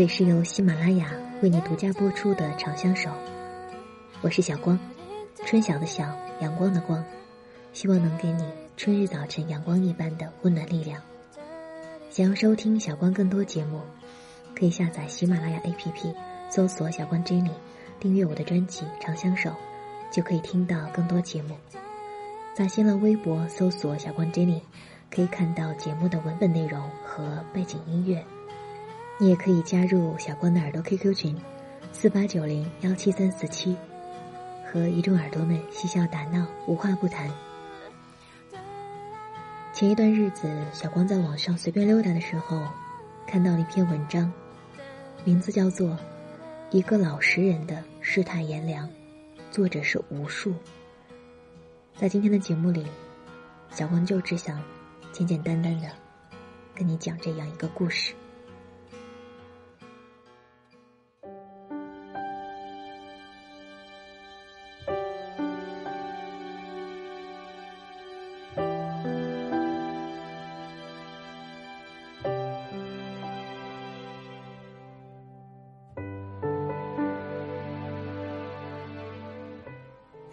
这里是由喜马拉雅为你独家播出的《长相守》，我是小光，春晓的晓，阳光的光，希望能给你春日早晨阳光一般的温暖力量。想要收听小光更多节目，可以下载喜马拉雅 APP，搜索“小光 Jenny”，订阅我的专辑《长相守》，就可以听到更多节目。在新浪微博搜索“小光 Jenny”，可以看到节目的文本内容和背景音乐。你也可以加入小光的耳朵 QQ 群，四八九零幺七三四七，和一众耳朵们嬉笑打闹，无话不谈。前一段日子，小光在网上随便溜达的时候，看到了一篇文章，名字叫做《一个老实人的世态炎凉》，作者是无数。在今天的节目里，小光就只想简简单单的跟你讲这样一个故事。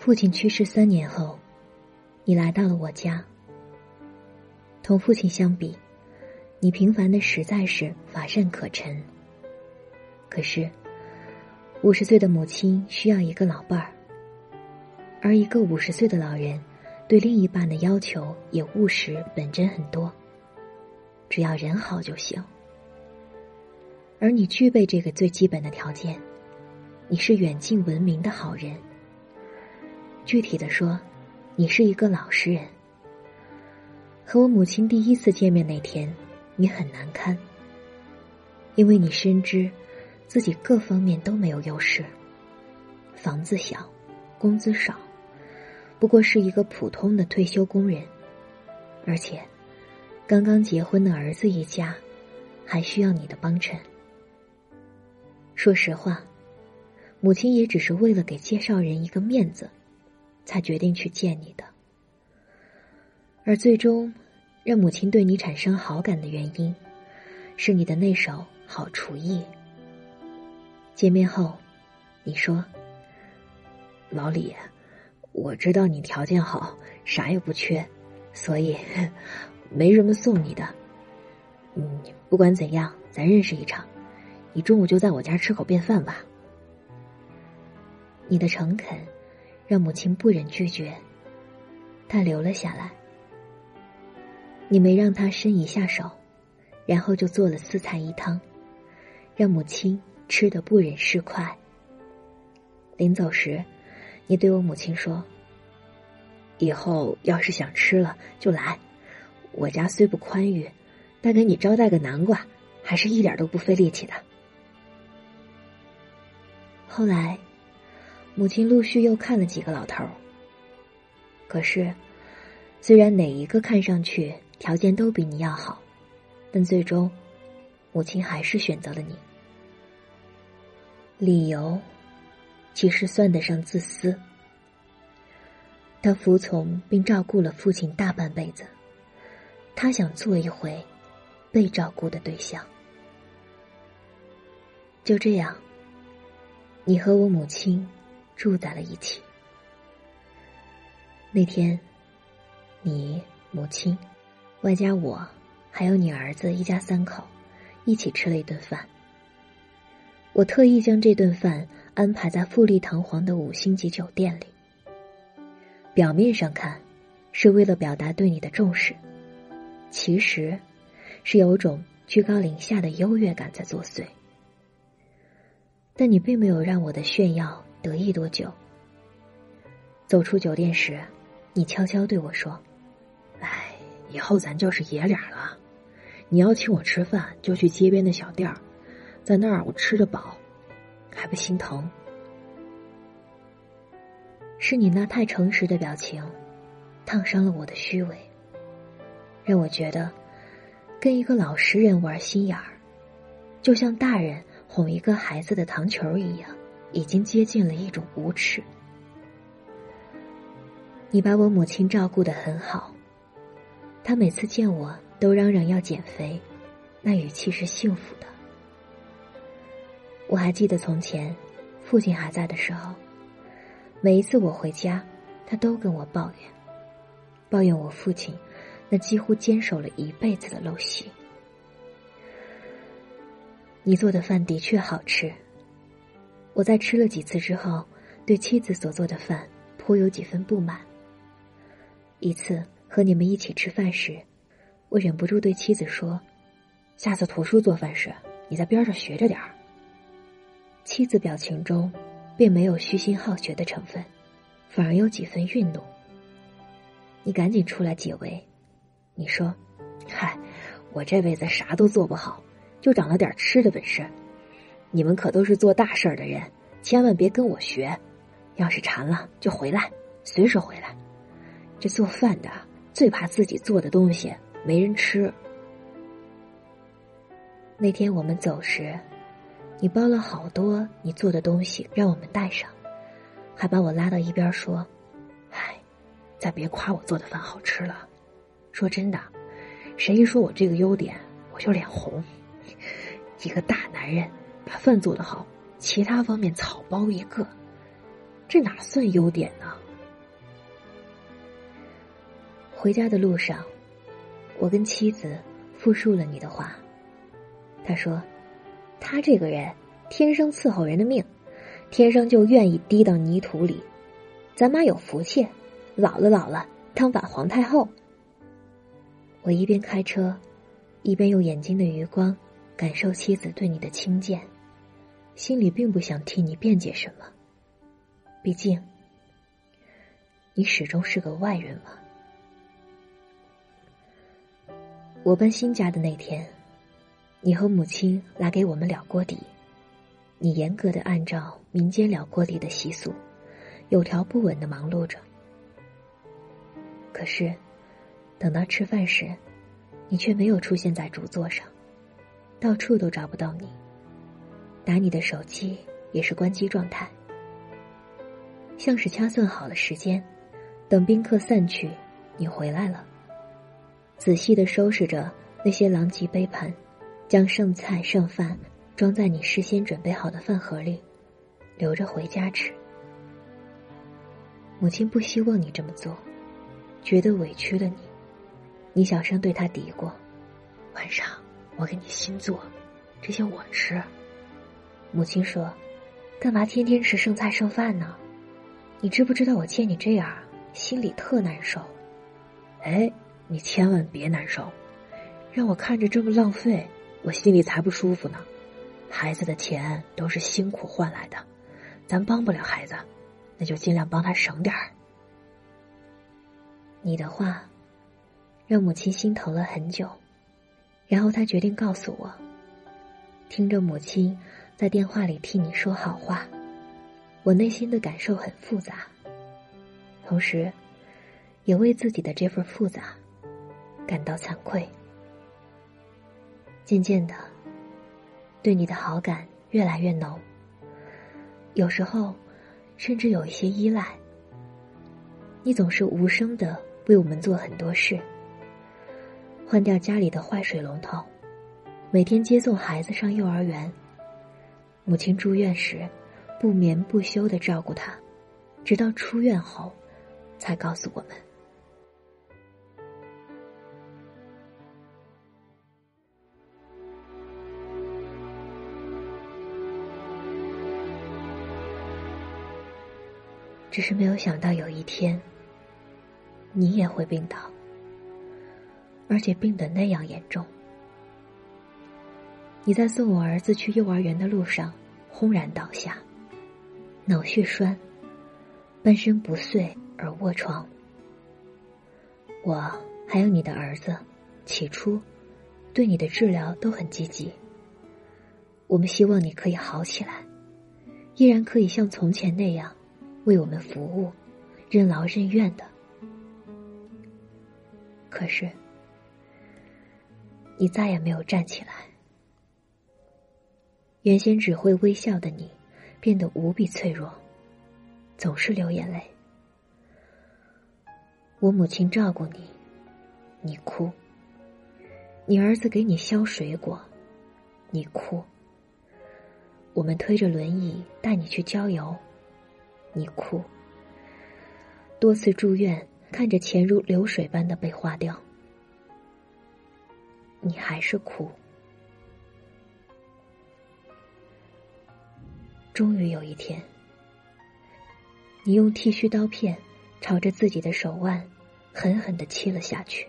父亲去世三年后，你来到了我家。同父亲相比，你平凡的实在是乏善可陈。可是，五十岁的母亲需要一个老伴儿，而一个五十岁的老人，对另一半的要求也务实本真很多。只要人好就行。而你具备这个最基本的条件，你是远近闻名的好人。具体的说，你是一个老实人。和我母亲第一次见面那天，你很难堪，因为你深知自己各方面都没有优势，房子小，工资少，不过是一个普通的退休工人，而且刚刚结婚的儿子一家还需要你的帮衬。说实话，母亲也只是为了给介绍人一个面子。才决定去见你的，而最终让母亲对你产生好感的原因，是你的那手好厨艺。见面后，你说：“老李，我知道你条件好，啥也不缺，所以 没什么送你的。嗯，不管怎样，咱认识一场，你中午就在我家吃口便饭吧。”你的诚恳。让母亲不忍拒绝，他留了下来。你没让他伸一下手，然后就做了四菜一汤，让母亲吃的不忍释筷。临走时，你对我母亲说：“以后要是想吃了就来，我家虽不宽裕，但给你招待个南瓜，还是一点都不费力气的。”后来。母亲陆续又看了几个老头儿，可是，虽然哪一个看上去条件都比你要好，但最终，母亲还是选择了你。理由，其实算得上自私。他服从并照顾了父亲大半辈子，他想做一回被照顾的对象。就这样，你和我母亲。住在了一起。那天，你母亲，外加我，还有你儿子一家三口，一起吃了一顿饭。我特意将这顿饭安排在富丽堂皇的五星级酒店里。表面上看，是为了表达对你的重视，其实，是有种居高临下的优越感在作祟。但你并没有让我的炫耀。得意多久？走出酒店时，你悄悄对我说：“哎，以后咱就是爷俩了。你要请我吃饭，就去街边的小店，在那儿我吃得饱，还不心疼。”是你那太诚实的表情，烫伤了我的虚伪，让我觉得跟一个老实人玩心眼儿，就像大人哄一个孩子的糖球一样。已经接近了一种无耻。你把我母亲照顾的很好，她每次见我都嚷嚷要减肥，那语气是幸福的。我还记得从前，父亲还在的时候，每一次我回家，他都跟我抱怨，抱怨我父亲那几乎坚守了一辈子的陋习。你做的饭的确好吃，我在吃了几次之后，对妻子所做的饭颇有几分不满。一次和你们一起吃饭时，我忍不住对妻子说：“下次图书做饭时，你在边上学着点儿。”妻子表情中，并没有虚心好学的成分，反而有几分愠怒。你赶紧出来解围，你说：“嗨，我这辈子啥都做不好，就长了点吃的本事。你们可都是做大事儿的人，千万别跟我学。要是馋了就回来，随时回来。这做饭的最怕自己做的东西没人吃。”那天我们走时。你包了好多你做的东西让我们带上，还把我拉到一边说：“唉，再别夸我做的饭好吃了。说真的，谁一说我这个优点，我就脸红。一个大男人把饭做得好，其他方面草包一个，这哪算优点呢？”回家的路上，我跟妻子复述了你的话。他说。他这个人天生伺候人的命，天生就愿意滴到泥土里。咱妈有福气，老了老了当把皇太后。我一边开车，一边用眼睛的余光感受妻子对你的轻贱，心里并不想替你辩解什么。毕竟，你始终是个外人嘛。我搬新家的那天。你和母亲来给我们了锅底，你严格的按照民间了锅底的习俗，有条不紊的忙碌着。可是，等到吃饭时，你却没有出现在主座上，到处都找不到你。打你的手机也是关机状态，像是掐算好了时间，等宾客散去，你回来了，仔细的收拾着那些狼藉杯盘。将剩菜剩饭装在你事先准备好的饭盒里，留着回家吃。母亲不希望你这么做，觉得委屈了你。你小声对他嘀咕：“晚上我给你新做，这些我吃。”母亲说：“干嘛天天吃剩菜剩饭呢？你知不知道我见你这样，心里特难受。”哎，你千万别难受，让我看着这么浪费。我心里才不舒服呢，孩子的钱都是辛苦换来的，咱帮不了孩子，那就尽量帮他省点儿。你的话，让母亲心疼了很久，然后她决定告诉我。听着母亲在电话里替你说好话，我内心的感受很复杂，同时，也为自己的这份复杂感到惭愧。渐渐的，对你的好感越来越浓。有时候，甚至有一些依赖。你总是无声的为我们做很多事：换掉家里的坏水龙头，每天接送孩子上幼儿园。母亲住院时，不眠不休的照顾他，直到出院后，才告诉我们。只是没有想到有一天，你也会病倒，而且病得那样严重。你在送我儿子去幼儿园的路上轰然倒下，脑血栓，半身不遂而卧床。我还有你的儿子，起初对你的治疗都很积极。我们希望你可以好起来，依然可以像从前那样。为我们服务，任劳任怨的。可是，你再也没有站起来。原先只会微笑的你，变得无比脆弱，总是流眼泪。我母亲照顾你，你哭；你儿子给你削水果，你哭；我们推着轮椅带你去郊游，你哭；多次住院，看着钱如流水般的被花掉，你还是哭。终于有一天，你用剃须刀片朝着自己的手腕狠狠的切了下去。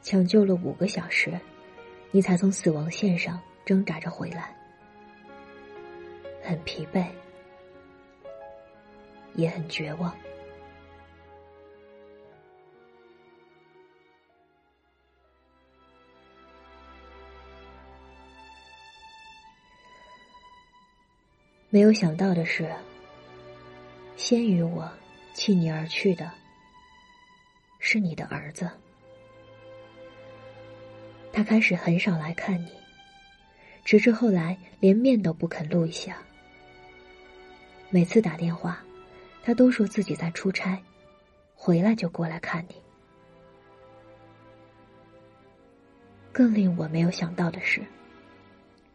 抢救了五个小时，你才从死亡线上挣扎着回来，很疲惫，也很绝望。没有想到的是，先于我弃你而去的，是你的儿子。他开始很少来看你，直至后来连面都不肯露一下。每次打电话，他都说自己在出差，回来就过来看你。更令我没有想到的是，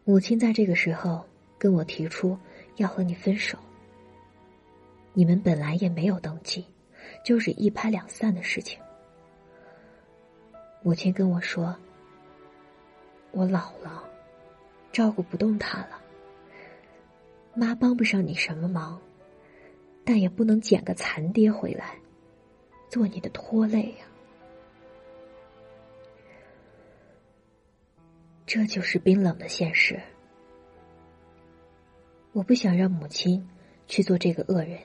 母亲在这个时候跟我提出要和你分手。你们本来也没有登记，就是一拍两散的事情。母亲跟我说。我老了，照顾不动他了。妈帮不上你什么忙，但也不能捡个残爹回来，做你的拖累呀。这就是冰冷的现实。我不想让母亲去做这个恶人，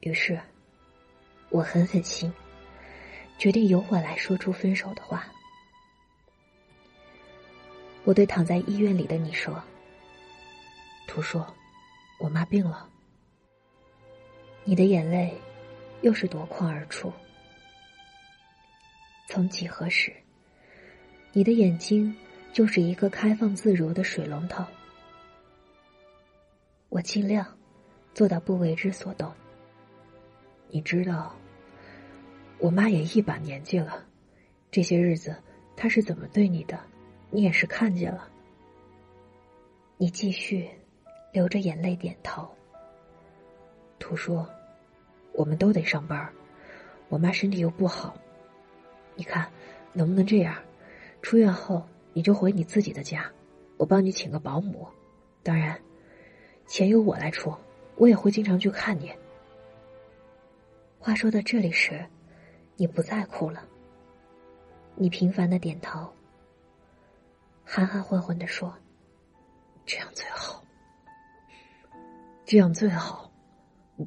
于是，我狠狠心，决定由我来说出分手的话。我对躺在医院里的你说：“图说，我妈病了。”你的眼泪又是夺眶而出。从几何时，你的眼睛就是一个开放自如的水龙头。我尽量做到不为之所动。你知道，我妈也一把年纪了，这些日子她是怎么对你的？你也是看见了，你继续流着眼泪点头。图说：“我们都得上班，我妈身体又不好，你看能不能这样？出院后你就回你自己的家，我帮你请个保姆，当然，钱由我来出，我也会经常去看你。”话说到这里时，你不再哭了，你频繁的点头。含含混混的说：“这样最好，这样最好，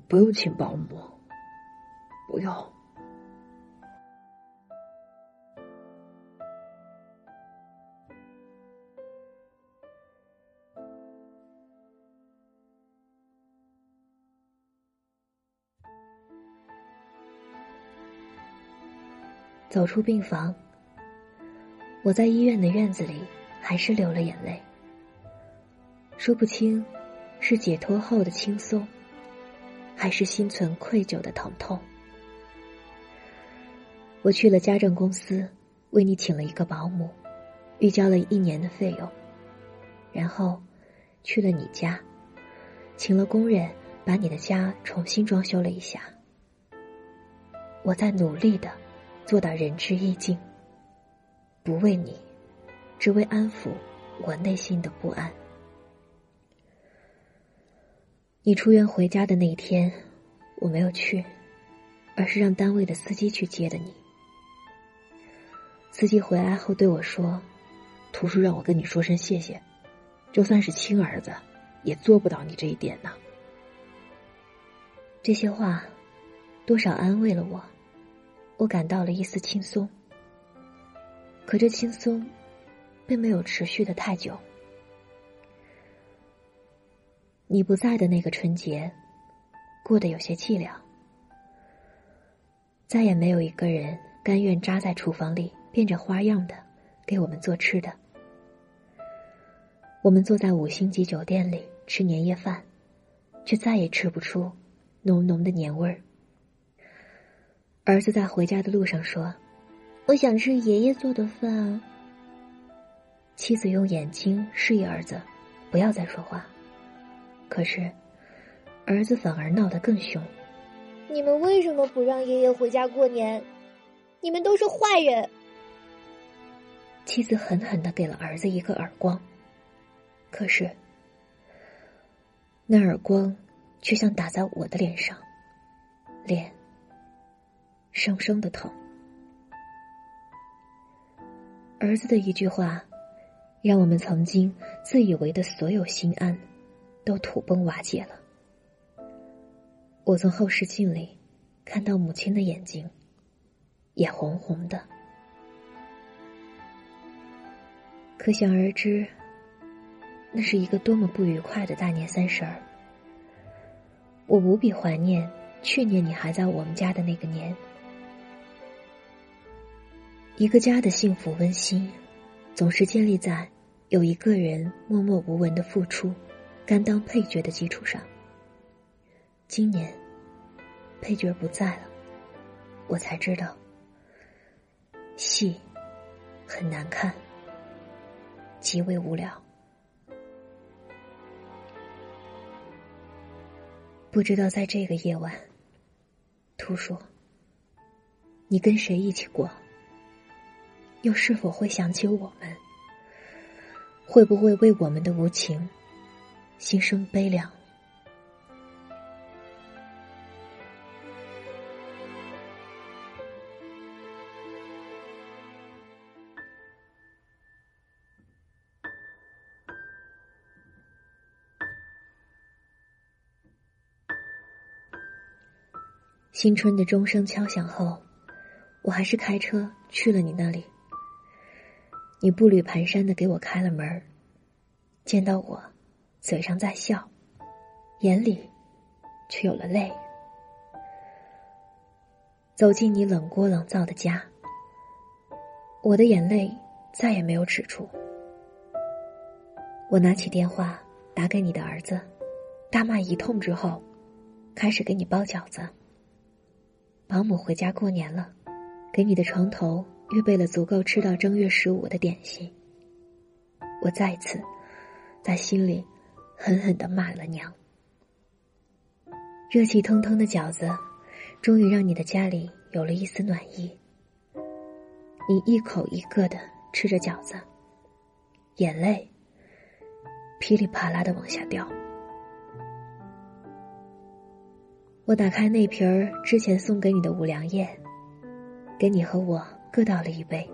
不用请保姆，不用。”走出病房，我在医院的院子里。还是流了眼泪，说不清是解脱后的轻松，还是心存愧疚的疼痛。我去了家政公司，为你请了一个保姆，预交了一年的费用，然后去了你家，请了工人把你的家重新装修了一下。我在努力的做到仁至义尽，不为你。只为安抚我内心的不安。你出院回家的那一天，我没有去，而是让单位的司机去接的你。司机回来后对我说：“图叔让我跟你说声谢谢，就算是亲儿子，也做不到你这一点呢。”这些话多少安慰了我，我感到了一丝轻松。可这轻松。并没有持续的太久。你不在的那个春节，过得有些凄凉。再也没有一个人甘愿扎在厨房里变着花样的给我们做吃的。我们坐在五星级酒店里吃年夜饭，却再也吃不出浓浓的年味儿。儿子在回家的路上说：“我想吃爷爷做的饭。”妻子用眼睛示意儿子不要再说话，可是儿子反而闹得更凶。你们为什么不让爷爷回家过年？你们都是坏人！妻子狠狠的给了儿子一个耳光，可是那耳光却像打在我的脸上，脸生生的疼。儿子的一句话，让我们曾经自以为的所有心安，都土崩瓦解了。我从后视镜里看到母亲的眼睛，也红红的。可想而知，那是一个多么不愉快的大年三十儿。我无比怀念去年你还在我们家的那个年。一个家的幸福温馨，总是建立在有一个人默默无闻的付出，甘当配角的基础上。今年，配角不在了，我才知道，戏很难看，极为无聊。不知道在这个夜晚，兔说：“你跟谁一起过？又是否会想起我们？会不会为我们的无情，心生悲凉？”新春的钟声敲响后，我还是开车去了你那里。你步履蹒跚的给我开了门见到我，嘴上在笑，眼里却有了泪。走进你冷锅冷灶的家，我的眼泪再也没有止住。我拿起电话打给你的儿子，大骂一通之后，开始给你包饺子。保姆回家过年了，给你的床头预备了足够吃到正月十五的点心。我再次在心里狠狠的骂了娘。热气腾腾的饺子，终于让你的家里有了一丝暖意。你一口一个的吃着饺子，眼泪噼里啪啦的往下掉。我打开那瓶儿之前送给你的五粮液，给你和我各倒了一杯。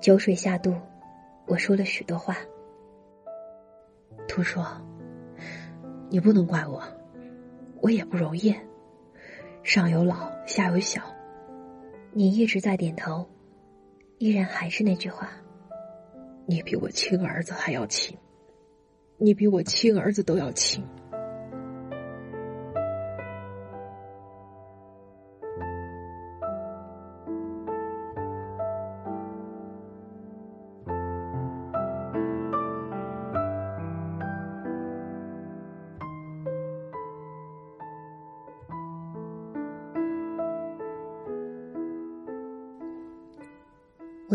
酒水下肚，我说了许多话。兔说：“你不能怪我，我也不容易。上有老，下有小。”你一直在点头，依然还是那句话：“你比我亲儿子还要亲，你比我亲儿子都要亲。”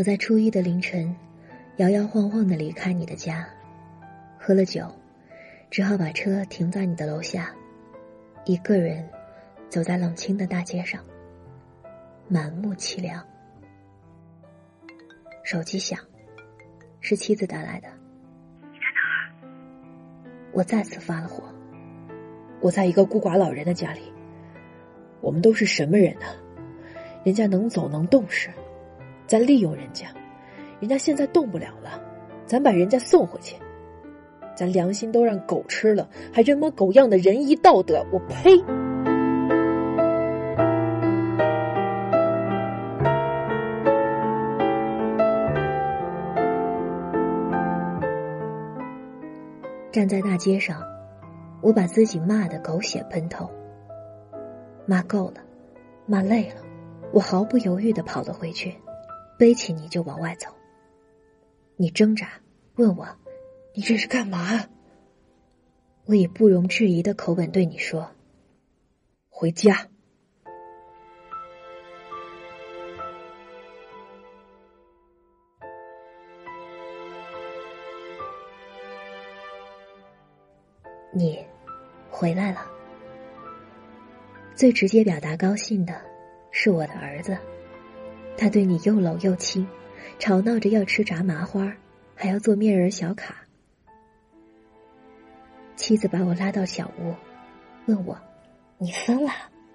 我在初一的凌晨，摇摇晃晃的离开你的家，喝了酒，只好把车停在你的楼下，一个人走在冷清的大街上，满目凄凉。手机响，是妻子打来的。你在哪儿？我再次发了火。我在一个孤寡老人的家里。我们都是什么人啊？人家能走能动时。咱利用人家，人家现在动不了了，咱把人家送回去。咱良心都让狗吃了，还人模狗样的仁义道德，我呸！站在大街上，我把自己骂的狗血喷头。骂够了，骂累了，我毫不犹豫的跑了回去。背起你就往外走。你挣扎问我你这是干嘛？我以不容置疑的口吻对你说回家。你回来了。最直接表达高兴的是我的儿子。他对你又搂又亲，吵闹着要吃炸麻花，还要做面人小卡。妻子把我拉到小屋，问我：“你疯了？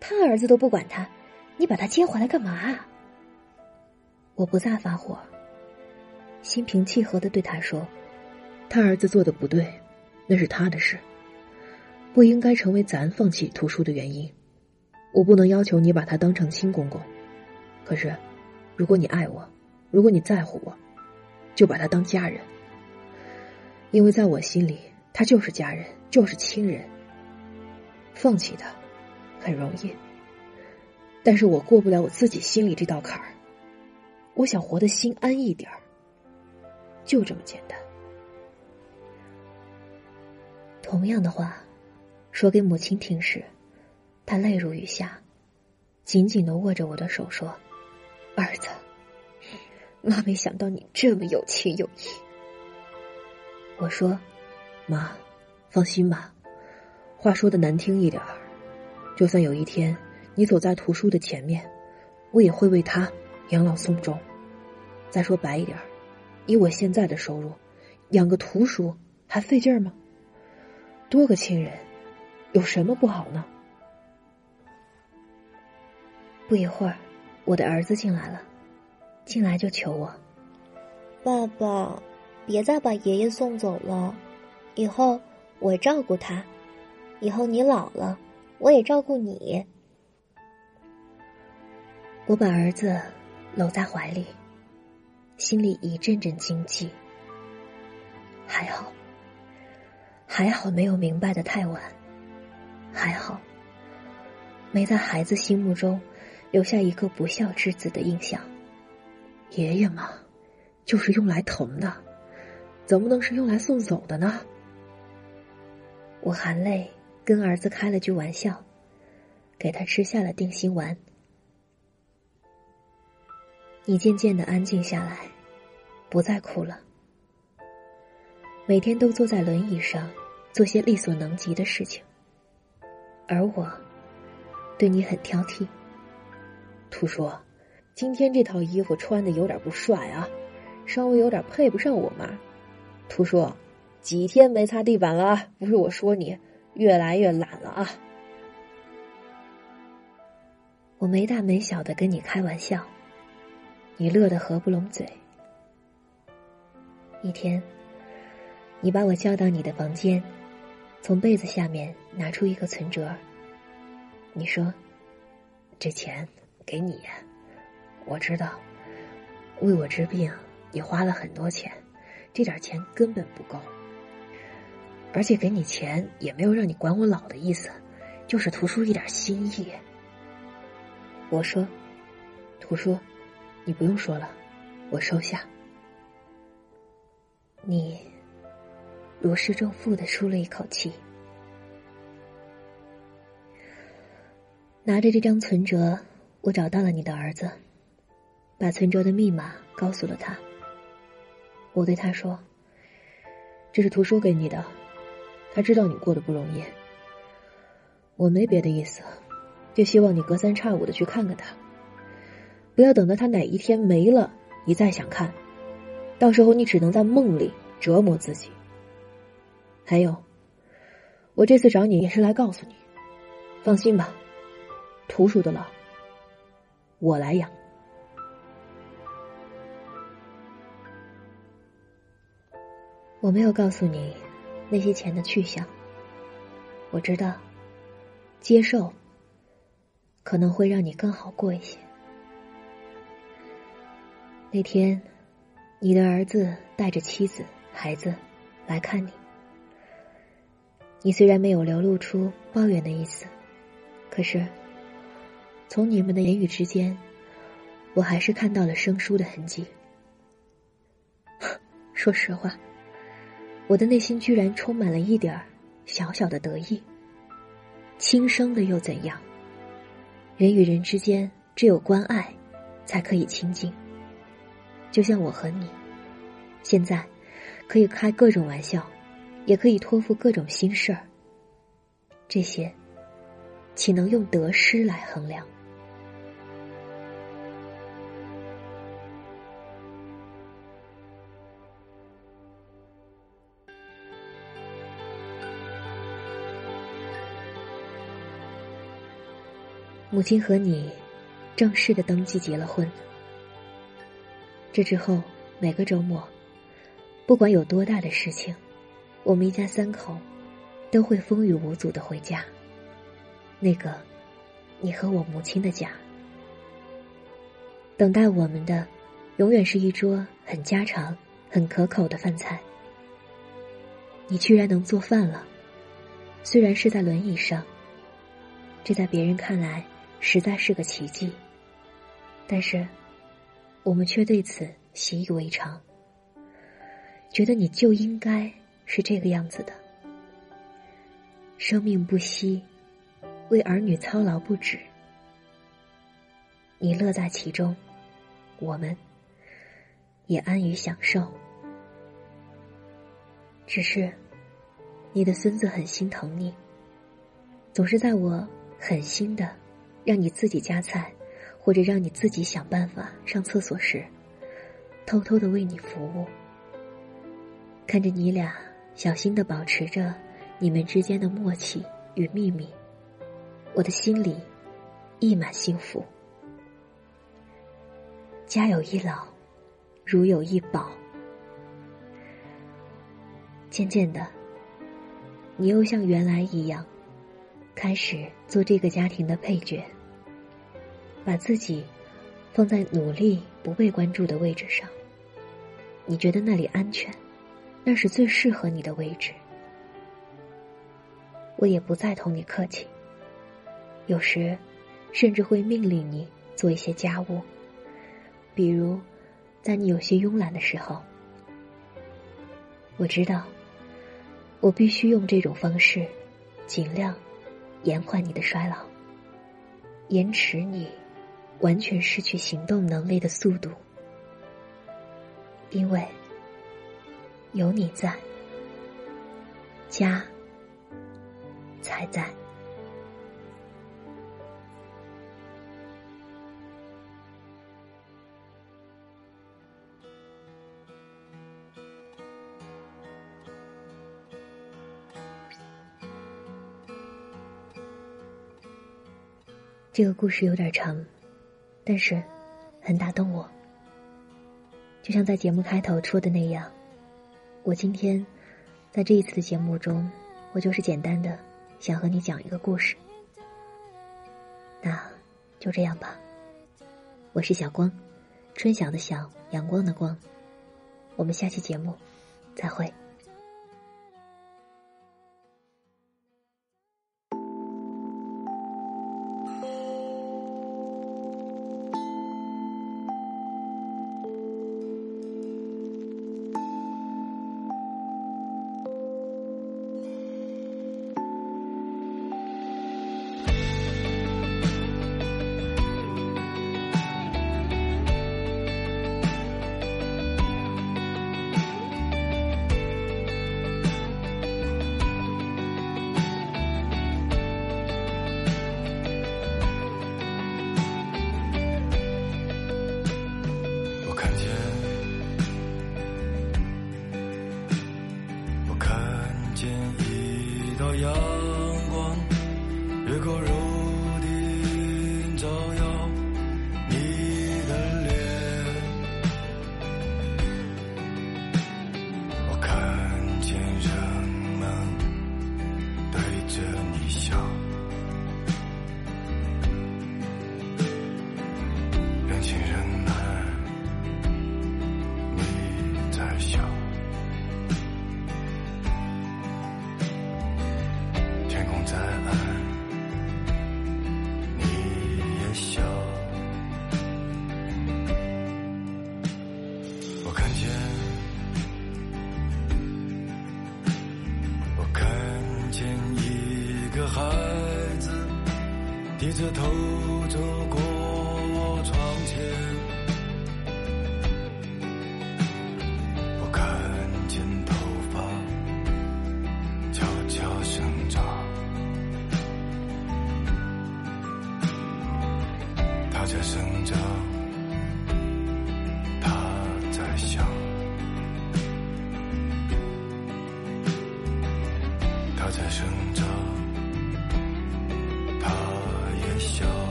他儿子都不管他，你把他接回来干嘛？”我不再发火，心平气和的对他说：“他儿子做的不对，那是他的事，不应该成为咱放弃图书的原因。我不能要求你把他当成亲公公，可是，如果你爱我，如果你在乎我，就把他当家人，因为在我心里。”他就是家人，就是亲人。放弃他，很容易。但是我过不了我自己心里这道坎儿。我想活得心安一点儿，就这么简单。同样的话，说给母亲听时，她泪如雨下，紧紧的握着我的手说：“儿子，妈没想到你这么有情有义。”我说。妈，放心吧。话说的难听一点儿，就算有一天你走在图书的前面，我也会为他养老送终。再说白一点儿，以我现在的收入，养个图书还费劲儿吗？多个亲人，有什么不好呢？不一会儿，我的儿子进来了，进来就求我：“爸爸，别再把爷爷送走了。”以后我照顾他，以后你老了，我也照顾你。我把儿子搂在怀里，心里一阵阵惊悸。还好，还好没有明白的太晚，还好没在孩子心目中留下一个不孝之子的印象。爷爷嘛，就是用来疼的，怎么能是用来送走的呢？我含泪跟儿子开了句玩笑，给他吃下了定心丸。你渐渐的安静下来，不再哭了。每天都坐在轮椅上做些力所能及的事情，而我对你很挑剔。图说：“今天这套衣服穿的有点不帅啊，稍微有点配不上我妈。”图说。几天没擦地板了，不是我说你越来越懒了啊！我没大没小的跟你开玩笑，你乐得合不拢嘴。一天，你把我叫到你的房间，从被子下面拿出一个存折。你说：“这钱给你，我知道，为我治病你花了很多钱，这点钱根本不够。”而且给你钱也没有让你管我老的意思，就是图书一点心意。我说：“图书，你不用说了，我收下。”你如释重负的舒了一口气，拿着这张存折，我找到了你的儿子，把存折的密码告诉了他。我对他说：“这是图书给你的。”他知道你过得不容易，我没别的意思，就希望你隔三差五的去看看他，不要等到他哪一天没了，你再想看，到时候你只能在梦里折磨自己。还有，我这次找你也是来告诉你，放心吧，图书的了，我来养。我没有告诉你。那些钱的去向，我知道，接受可能会让你更好过一些。那天，你的儿子带着妻子、孩子来看你，你虽然没有流露出抱怨的意思，可是从你们的言语之间，我还是看到了生疏的痕迹。说实话。我的内心居然充满了一点儿小小的得意。轻生的又怎样？人与人之间只有关爱，才可以亲近。就像我和你，现在可以开各种玩笑，也可以托付各种心事儿，这些，岂能用得失来衡量？母亲和你正式的登记结了婚。这之后，每个周末，不管有多大的事情，我们一家三口都会风雨无阻的回家。那个，你和我母亲的家。等待我们的，永远是一桌很家常、很可口的饭菜。你居然能做饭了，虽然是在轮椅上，这在别人看来。实在是个奇迹，但是我们却对此习以为常，觉得你就应该是这个样子的。生命不息，为儿女操劳不止，你乐在其中，我们也安于享受。只是你的孙子很心疼你，总是在我狠心的。让你自己夹菜，或者让你自己想办法上厕所时，偷偷的为你服务。看着你俩小心的保持着你们之间的默契与秘密，我的心里溢满幸福。家有一老，如有一宝。渐渐的，你又像原来一样，开始做这个家庭的配角。把自己放在努力不被关注的位置上，你觉得那里安全，那是最适合你的位置。我也不再同你客气，有时甚至会命令你做一些家务，比如在你有些慵懒的时候。我知道，我必须用这种方式，尽量延缓你的衰老，延迟你。完全失去行动能力的速度，因为有你在，家才在。这个故事有点长。但是，很打动我。就像在节目开头说的那样，我今天在这一次的节目中，我就是简单的想和你讲一个故事。那就这样吧。我是小光，春晓的晓，阳光的光。我们下期节目再会。все.